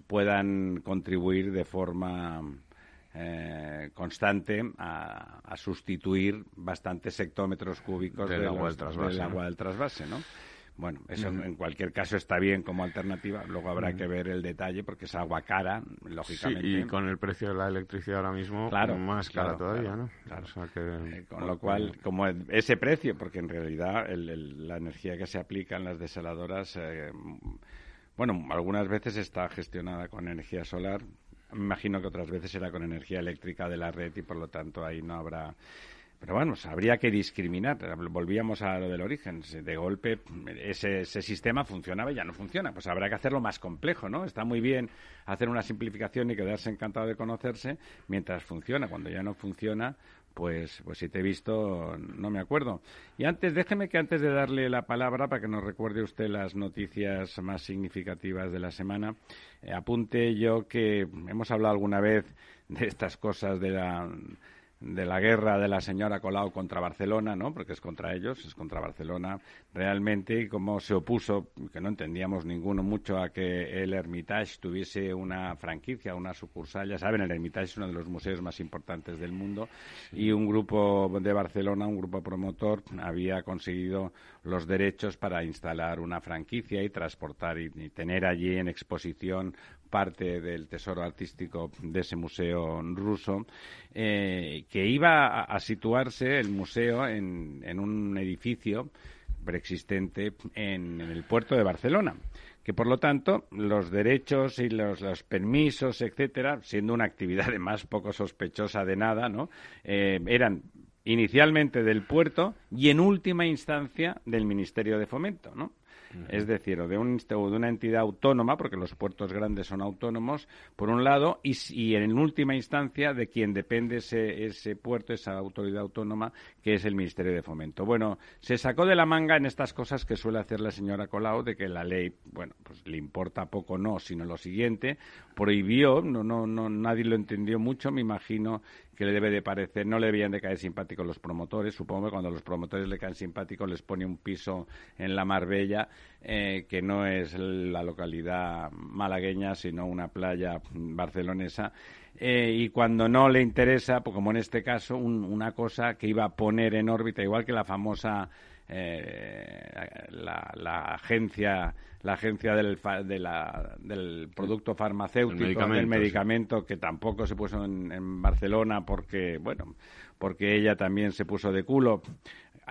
puedan contribuir de forma eh, constante a, sustituir bastantes hectómetros cúbicos del, agua, del trasvase, ¿no? Bueno, eso en cualquier caso está bien como alternativa. Luego habrá que ver el detalle porque es agua cara, lógicamente. y con el precio de la electricidad ahora mismo, claro, más cara todavía, ¿no? Eh, con lo cual, como ese precio, porque en realidad la energía que se aplica en las desaladoras, eh, bueno, algunas veces está gestionada con energía solar, me imagino que otras veces será con energía eléctrica de la red y por lo tanto ahí no habrá. Pero bueno, habría que discriminar. Volvíamos a lo del origen. De golpe ese, ese sistema funcionaba y ya no funciona. Pues habrá que hacerlo más complejo, ¿no? Está muy bien hacer una simplificación y quedarse encantado de conocerse mientras funciona. Cuando ya no funciona, pues, pues si te he visto, no me acuerdo. Y antes, déjeme que antes de darle la palabra, para que nos recuerde usted las noticias más significativas de la semana, eh, apunte yo que hemos hablado alguna vez de estas cosas de la de la guerra de la señora Colau contra Barcelona, ¿no? Porque es contra ellos, es contra Barcelona realmente, y cómo se opuso, que no entendíamos ninguno mucho a que el Hermitage tuviese una franquicia, una sucursal. Ya saben, el Hermitage es uno de los museos más importantes del mundo y un grupo de Barcelona, un grupo promotor, había conseguido los derechos para instalar una franquicia y transportar y tener allí en exposición parte del tesoro artístico de ese museo ruso, eh, que iba a, situarse el museo en, un edificio preexistente en, el puerto de Barcelona que por lo tanto los derechos y los, permisos, etcétera, siendo una actividad además poco sospechosa de nada, ¿no? Eh, eran inicialmente del puerto y en última instancia del Ministerio de Fomento, ¿no? Es decir, o de, un, de una entidad autónoma, porque los puertos grandes son autónomos, por un lado, y, y en última instancia de quien depende ese, ese puerto, esa autoridad autónoma, que es el Ministerio de Fomento. Bueno, se sacó de la manga en estas cosas que suele hacer la señora Colau, de que la ley, bueno, pues le importa poco no, sino lo siguiente, prohibió, no, no, no, nadie lo entendió mucho, me imagino que le debe de parecer, no le debían de caer simpáticos los promotores, supongo que cuando los promotores le caen simpáticos les pone un piso en la Marbella, eh, que no es la localidad malagueña, sino una playa barcelonesa, eh, y cuando no le interesa, pues como en este caso, un- una cosa que iba a poner en órbita, igual que la famosa eh, la, la agencia la agencia del, fa- de la- del producto farmacéutico El medicamento, del sí. medicamento que tampoco se puso en, en Barcelona porque bueno porque ella también se puso de culo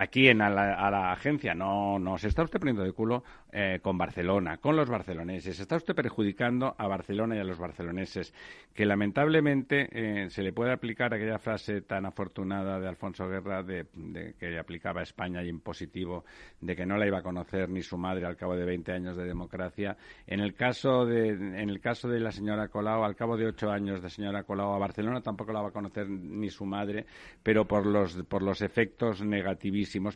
aquí en a la, a la agencia no no se está usted poniendo de culo eh, con Barcelona con los barceloneses. Está usted perjudicando a Barcelona y a los barceloneses que lamentablemente eh, se le puede aplicar aquella frase tan afortunada de Alfonso Guerra de, de que aplicaba a España y en positivo de que no la iba a conocer ni su madre al cabo de 20 años de democracia. En el caso de en el caso de la señora Colau al cabo de ocho años de señora Colau a Barcelona tampoco la va a conocer ni su madre pero por los por los efectos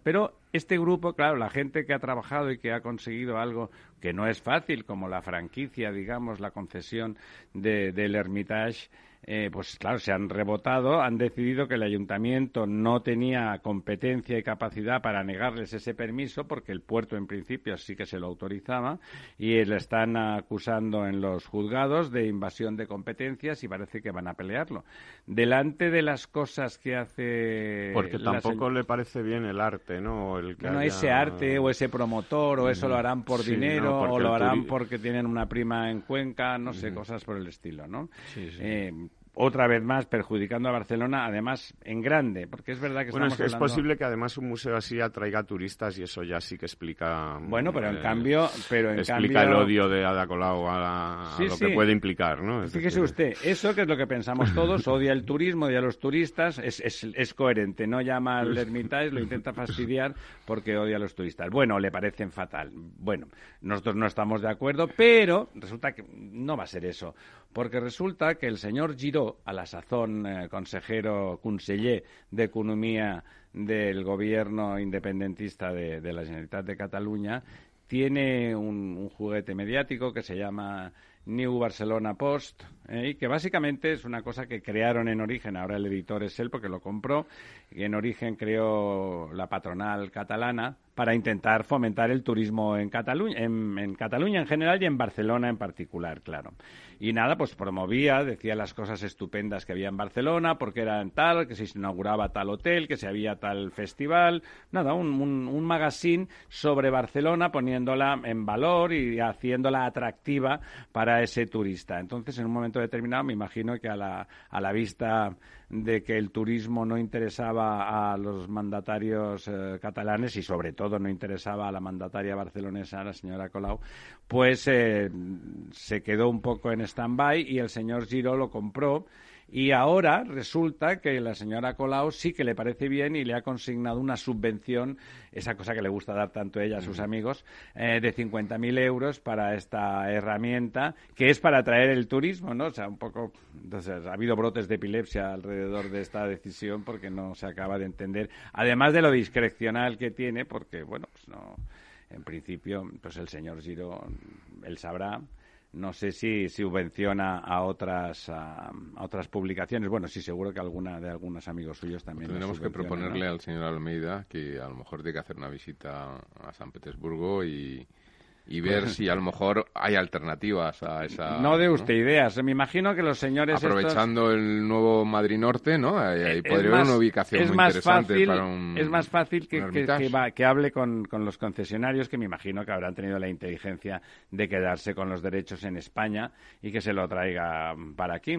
pero este grupo claro la gente que ha trabajado y que ha conseguido algo que no es fácil como la franquicia digamos la concesión de, del Hermitage eh, pues claro, se han rebotado, han decidido que el ayuntamiento no tenía competencia y capacidad para negarles ese permiso, porque el puerto en principio sí que se lo autorizaba, y le están acusando en los juzgados de invasión de competencias y parece que van a pelearlo. Delante de las cosas que hace. Porque tampoco le parece bien el arte, ¿no? El que haya- ese arte o ese promotor o eso lo harán por Sí, dinero no, o lo harán turi- porque tienen una prima en Cuenca, no sé, cosas por el estilo, ¿no? Sí, sí. Eh, otra vez más perjudicando a Barcelona, además en grande, porque es verdad que Bueno, es, estamos que es hablando- posible que además un museo así atraiga turistas y eso ya sí que explica. Bueno, pero en eh, cambio, pero en explica cambio- el odio de Ada Colau a, la- a Sí, lo sí. que puede implicar, ¿no? Es Fíjese decir, usted, eso que es lo que pensamos todos, odia el turismo, odia a los turistas, es, es, es coherente, no llama al Hermitage, lo intenta fastidiar porque odia a los turistas. Bueno, le parecen fatal. Bueno, nosotros no estamos de acuerdo, pero resulta que no va a ser eso, porque resulta que el señor Giró, a la sazón eh, consejero, conseller de Economía del gobierno independentista de, la Generalitat de Cataluña, tiene un, juguete mediático que se llama New Barcelona Post, ¿eh? y que básicamente es una cosa que crearon en origen, ahora el editor es él porque lo compró, y en origen creó la patronal catalana para intentar fomentar el turismo en Cataluña, en Cataluña en general y en Barcelona en particular, claro. Y nada, pues promovía, decía las cosas estupendas que había en Barcelona, porque eran tal, que se inauguraba tal hotel, que se había tal festival, nada, un, un, un magazine sobre Barcelona poniéndola en valor y haciéndola atractiva para ese turista. Entonces, en un momento determinado, me imagino que a la, a la vista de que el turismo no interesaba a los mandatarios eh, catalanes y sobre todo no interesaba a la mandataria barcelonesa, la señora Colau, pues eh, se quedó un poco en stand-by y el señor Giro lo compró y ahora resulta que la señora Colau sí que le parece bien y le ha consignado una subvención, esa cosa que le gusta dar tanto ella a sus amigos, eh, de 50.000 euros para esta herramienta, que es para atraer el turismo, ¿no? O sea, un poco... Entonces, ha habido brotes de epilepsia alrededor de esta decisión porque no se acaba de entender, además de lo discrecional que tiene, porque, bueno, pues no... En principio, pues el señor Giro, él sabrá, no sé si subvenciona a otras a, a otras publicaciones. Bueno, sí, seguro que alguna de algunos amigos suyos también. lo Tendremos que proponerle ¿no? al señor Almeida que a lo mejor tiene que hacer una visita a San Petersburgo y, y ver si a lo mejor hay alternativas a esa... No de usted ideas. Me imagino que los señores estos- Aprovechando el nuevo Madrid Norte, ¿no? Ahí, es podría más- haber una ubicación es muy más interesante fácil, para un Es más fácil que, un que- Hermitage. que va- que hable con, con los concesionarios, que me imagino que habrán tenido la inteligencia de quedarse con los derechos en España y que se lo traiga para aquí.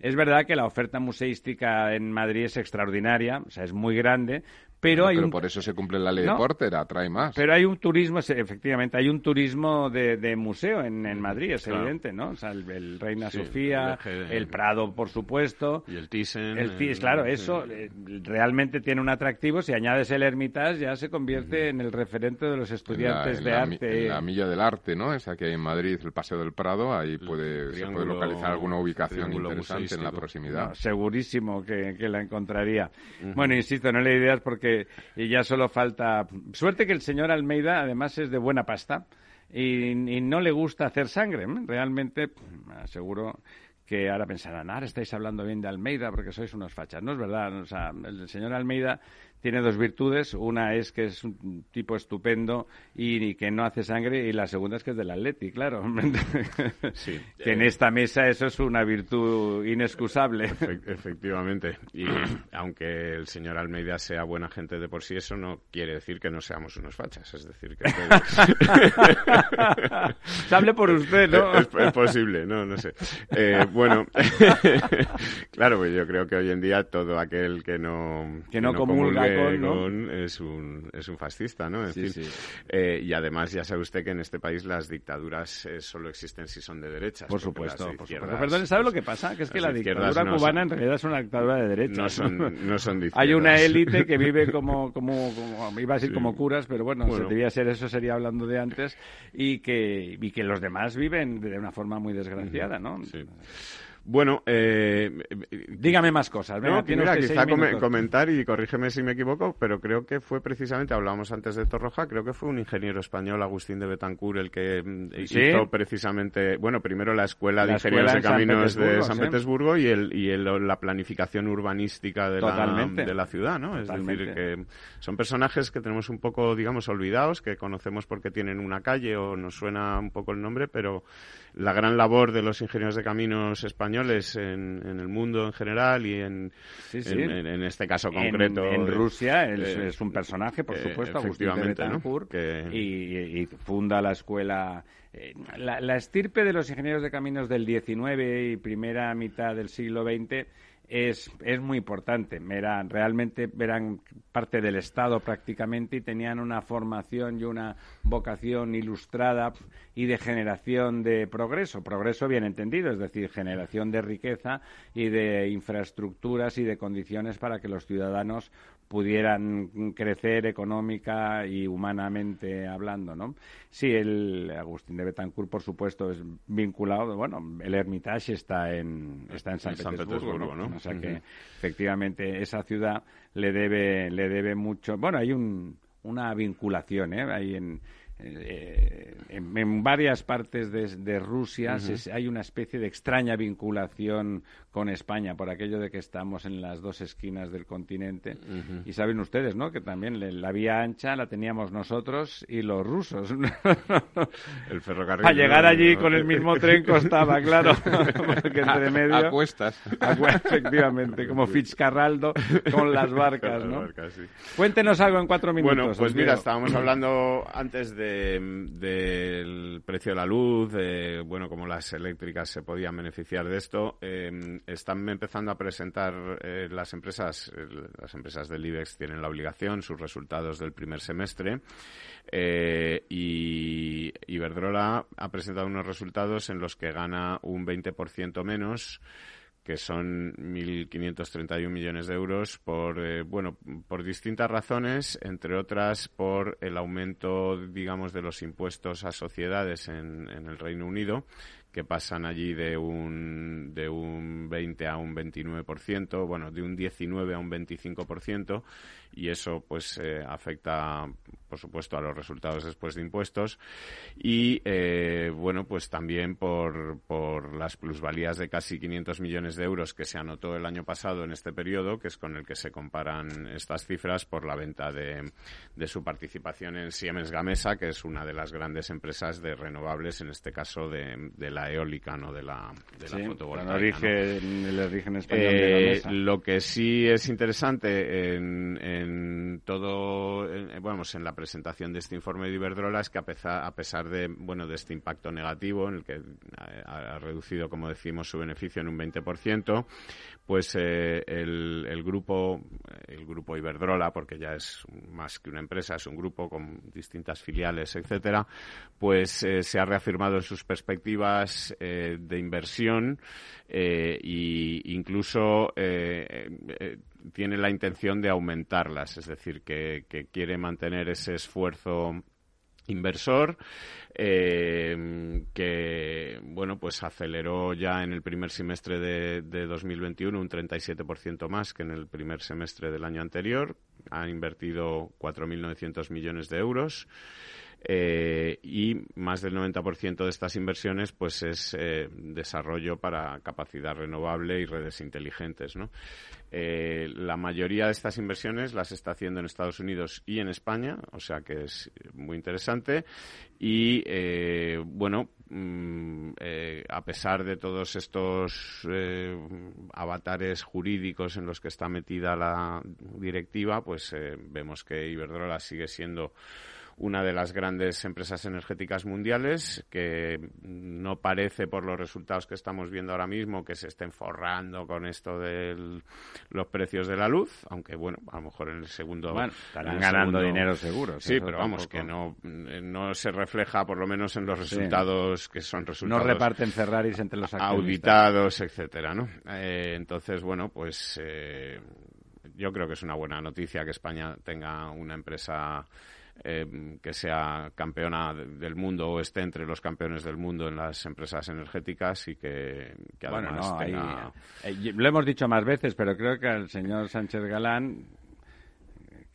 Es verdad que la oferta museística en Madrid es extraordinaria, o sea, es muy grande, Pero hay pero un por eso se cumple la ley No. de Porter, atrae más. Pero hay un turismo, efectivamente, hay un turismo de, de museo en, en Madrid, es Claro. evidente, ¿no? O sea, el, el Reina Sí, Sofía, el eje- el Prado, por supuesto. Y el Thyssen. El CIS, el- claro, eso eh, realmente tiene un atractivo. Si añades el Hermitage, ya se convierte en el referente de los En la- estudiantes en de la, arte. en la Milla del Arte, ¿no? Esa que hay en Madrid, el Paseo del Prado, ahí puede, se puede localizar alguna ubicación interesante en la proximidad. No, segurísimo que, que la encontraría. Bueno, insisto, no le ideas porque ya solo falta. Suerte que el señor Almeida, además, es de buena pasta y, y no le gusta hacer sangre. Realmente, aseguro que ahora pensarán, ahora estáis hablando bien de Almeida porque sois unos fachas. No es verdad. O sea, el señor Almeida tiene dos virtudes. Una es que es un tipo estupendo y, y que no hace sangre. Y la segunda es que es del Atleti, claro. Sí. que en esta mesa eso es una virtud inexcusable. Efe- Efectivamente. Y aunque el señor Almeida sea buena gente de por sí, eso no quiere decir que no seamos unos fachas. Es decir, que Se hable por usted, ¿no? es, es posible, no, no sé. Eh, bueno, claro, pues yo creo que hoy en día todo aquel que no, Que no comulga es un es un fascista, ¿no? En Sí, fin. sí. Eh, y además ya sabe usted que en este país las dictaduras eh, solo existen si son de derechas. Por supuesto, de por izquierdas, supuesto. Perdón, ¿sabe lo que pasa? Que es que la dictadura no cubana son- en realidad es una dictadura de derechas. no son no son Hay una élite que vive como, como, como- iba a decir Sí. como curas, pero bueno, Bueno. se debía ser eso, sería hablando de antes, y que, y que los demás viven de una forma muy desgraciada, ¿no? Sí. Bueno, eh, Dígame más cosas. Venga, No, tiene mira, usted quizá minutos. comentar y corrígeme si me equivoco, pero creo que fue precisamente, hablábamos antes de Torroja, creo que fue un ingeniero español, Agustín de Betancourt, el que mm, ¿Sí? hizo precisamente, bueno, primero la Escuela de La Ingenieros de San Caminos de San sí. Petersburgo y, el, y el- la planificación urbanística de la, de la ciudad, ¿no? Es decir, que son personajes que tenemos un poco, digamos, olvidados, que conocemos porque tienen una calle o nos suena un poco el nombre, pero la gran labor de los ingenieros de caminos españoles en, en el mundo en general y en, Sí, sí. en, este caso concreto En, de- Rusia es, eh, es un personaje, por eh, supuesto, Agustín de efectivamente, ¿no? Betancourt, Que- y, y funda la escuela. eh, la, la estirpe de los ingenieros de caminos del XIX y primera mitad del siglo XX es, es muy importante. Eran, realmente eran parte del Estado prácticamente y tenían una formación y una vocación ilustrada y de generación de progreso. Progreso bien entendido, es decir, generación de riqueza y de infraestructuras y de condiciones para que los ciudadanos pudieran crecer económica y humanamente hablando, ¿no? Sí, el Agustín de Betancourt, por supuesto, es vinculado, bueno, el Hermitage está en, está en San, En San Petersburgo, Petersburgo, ¿no? ¿no? O sea que, efectivamente, esa ciudad le debe, le debe mucho, bueno, hay un, una vinculación, ¿eh? Hay en, eh, en, en varias partes de, de Rusia se- hay una especie de extraña vinculación con España por aquello de que estamos en las dos esquinas del continente. Y saben ustedes, ¿no? Que también le- la vía ancha la teníamos nosotros y los rusos. el ferrocarril. Para llegar ¿no? allí con el mismo tren costaba, claro. Porque entre medio... Acuestas. Acu- Efectivamente, como Fitzcarraldo con las barcas, Con las ¿no? barcas, sí. Cuéntenos algo en cuatro minutos. Bueno, pues mira, estábamos hablando antes de del precio de la luz, bueno, cómo las eléctricas se podían beneficiar de esto. Eh, están empezando a presentar eh, las empresas, eh, las empresas del IBEX tienen la obligación, sus resultados del primer semestre. Eh, y Iberdrola ha presentado unos resultados en los que gana un 20% menos que son 1.531 millones de euros por eh, bueno por distintas razones entre otras por el aumento digamos de los impuestos a sociedades en, en el Reino Unido que pasan allí de un de un 20 a un 29%, bueno, de un 19 a un 25% y eso pues eh, afecta por supuesto a los resultados después de impuestos y eh, bueno pues también por, por las plusvalías de casi 500 millones de euros que se anotó el año pasado en este periodo que es con el que se comparan estas cifras por la venta de, de su participación en Siemens Gamesa que es una de las grandes empresas de renovables en este caso de, del la eólica, no de la, de la fotovoltaica. origen, el origen español de Eh, Gamesa. lo que sí es interesante en, en todo, en, vamos, en la presentación de este informe de Iberdrola es que a pesar, a pesar de, bueno, de este impacto negativo en el que ha, ha reducido, como decimos, su beneficio en un 20%, pues eh, el, el grupo, el grupo Iberdrola, porque ya es más que una empresa, es un grupo con distintas filiales, etcétera, pues eh, se ha reafirmado en sus perspectivas eh, de inversión eh, y incluso eh, eh, tiene la intención de aumentarlas, es decir, que, quiere mantener ese esfuerzo inversor eh, que bueno pues aceleró ya en el primer semestre de, de 2021 un 37% más que en el primer semestre del año anterior. Ha invertido 4.900 millones de euros eh, y más del 90% de estas inversiones pues es eh, desarrollo para capacidad renovable y redes inteligentes ¿no? Eh, la mayoría de estas inversiones las está haciendo en Estados Unidos y en España, o sea que es muy interesante. Y eh, bueno, mm, eh, a pesar de todos estos avatares jurídicos en los que está metida la directiva, pues vemos que Iberdrola sigue siendo una de las grandes empresas energéticas mundiales que no parece por los resultados que estamos viendo ahora mismo que se estén forrando con esto de los precios de la luz, aunque bueno, a lo mejor en el segundo Bueno, estarán ganando segundo- dinero seguro. Sí, pero vamos, tampoco- que no, no se refleja por lo menos en los resultados que son No resultados reparten Ferraris entre los accionistas. auditados, etcétera, ¿no? Eh, entonces, bueno, pues eh, yo creo que es una buena noticia que España tenga una empresa eh, que sea campeona de- del mundo o esté entre los campeones del mundo en las empresas energéticas y que, que Bueno, además no, ahí- tenga... eh, lo hemos dicho más veces, pero creo que al señor Sánchez Galán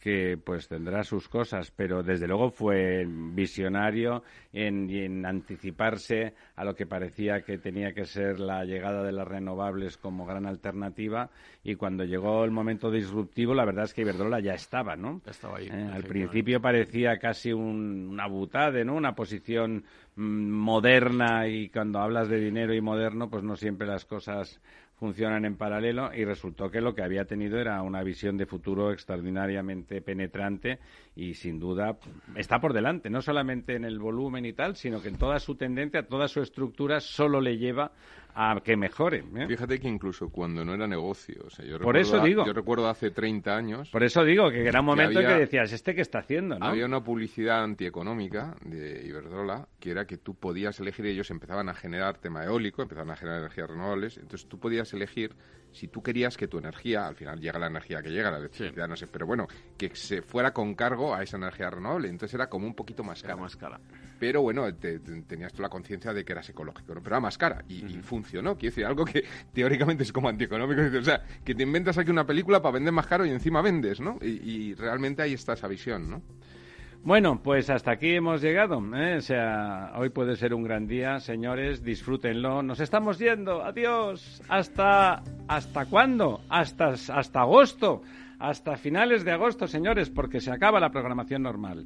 que pues tendrá sus cosas, pero desde luego fue visionario en, en anticiparse a lo que parecía que tenía que ser la llegada de las renovables como gran alternativa y cuando llegó el momento disruptivo la verdad es que Iberdrola ya estaba, ¿no? Ya estaba ahí, Eh, al principio parecía casi un- una butade, ¿no? Una posición mm, moderna y cuando hablas de dinero y moderno pues no siempre las cosas funcionan en paralelo y resultó que lo que había tenido era una visión de futuro extraordinariamente penetrante y sin duda está por delante, no solamente en el volumen y tal, sino que en toda su tendencia, toda su estructura solo le lleva a que mejore. ¿eh? Fíjate que incluso cuando no era negocio, o sea, yo Por recuerdo eso a- digo. yo recuerdo hace 30 años Por eso digo que era un momento en había- que decías, ¿este qué está haciendo? ¿no? Había una publicidad antieconómica de Iberdrola que era que tú podías elegir, ellos empezaban a generar tema eólico, empezaban a generar energías renovables, entonces tú podías elegir si tú querías que tu energía, al final llega la energía que llega, la electricidad, no sé, pero bueno, que se fuera con cargo a esa energía renovable, entonces era como un poquito más cara. más cara. Pero bueno, te- te- tenías tú la conciencia de que eras ecológico, ¿no? pero era más cara y, y funcionó. Quiero decir, algo que teóricamente es como antieconómico. O sea, que te inventas aquí una película para vender más caro y encima vendes, ¿no? Y, y realmente ahí está esa visión, ¿no? Bueno, pues hasta aquí hemos llegado. ¿eh? O sea, hoy puede ser un gran día, señores, disfrútenlo. Nos estamos yendo. Adiós. Hasta hasta cuándo? Hasta hasta agosto. Hasta finales de agosto, señores, porque se acaba la programación normal.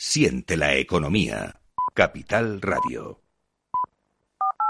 Siente la economía. Capital Radio.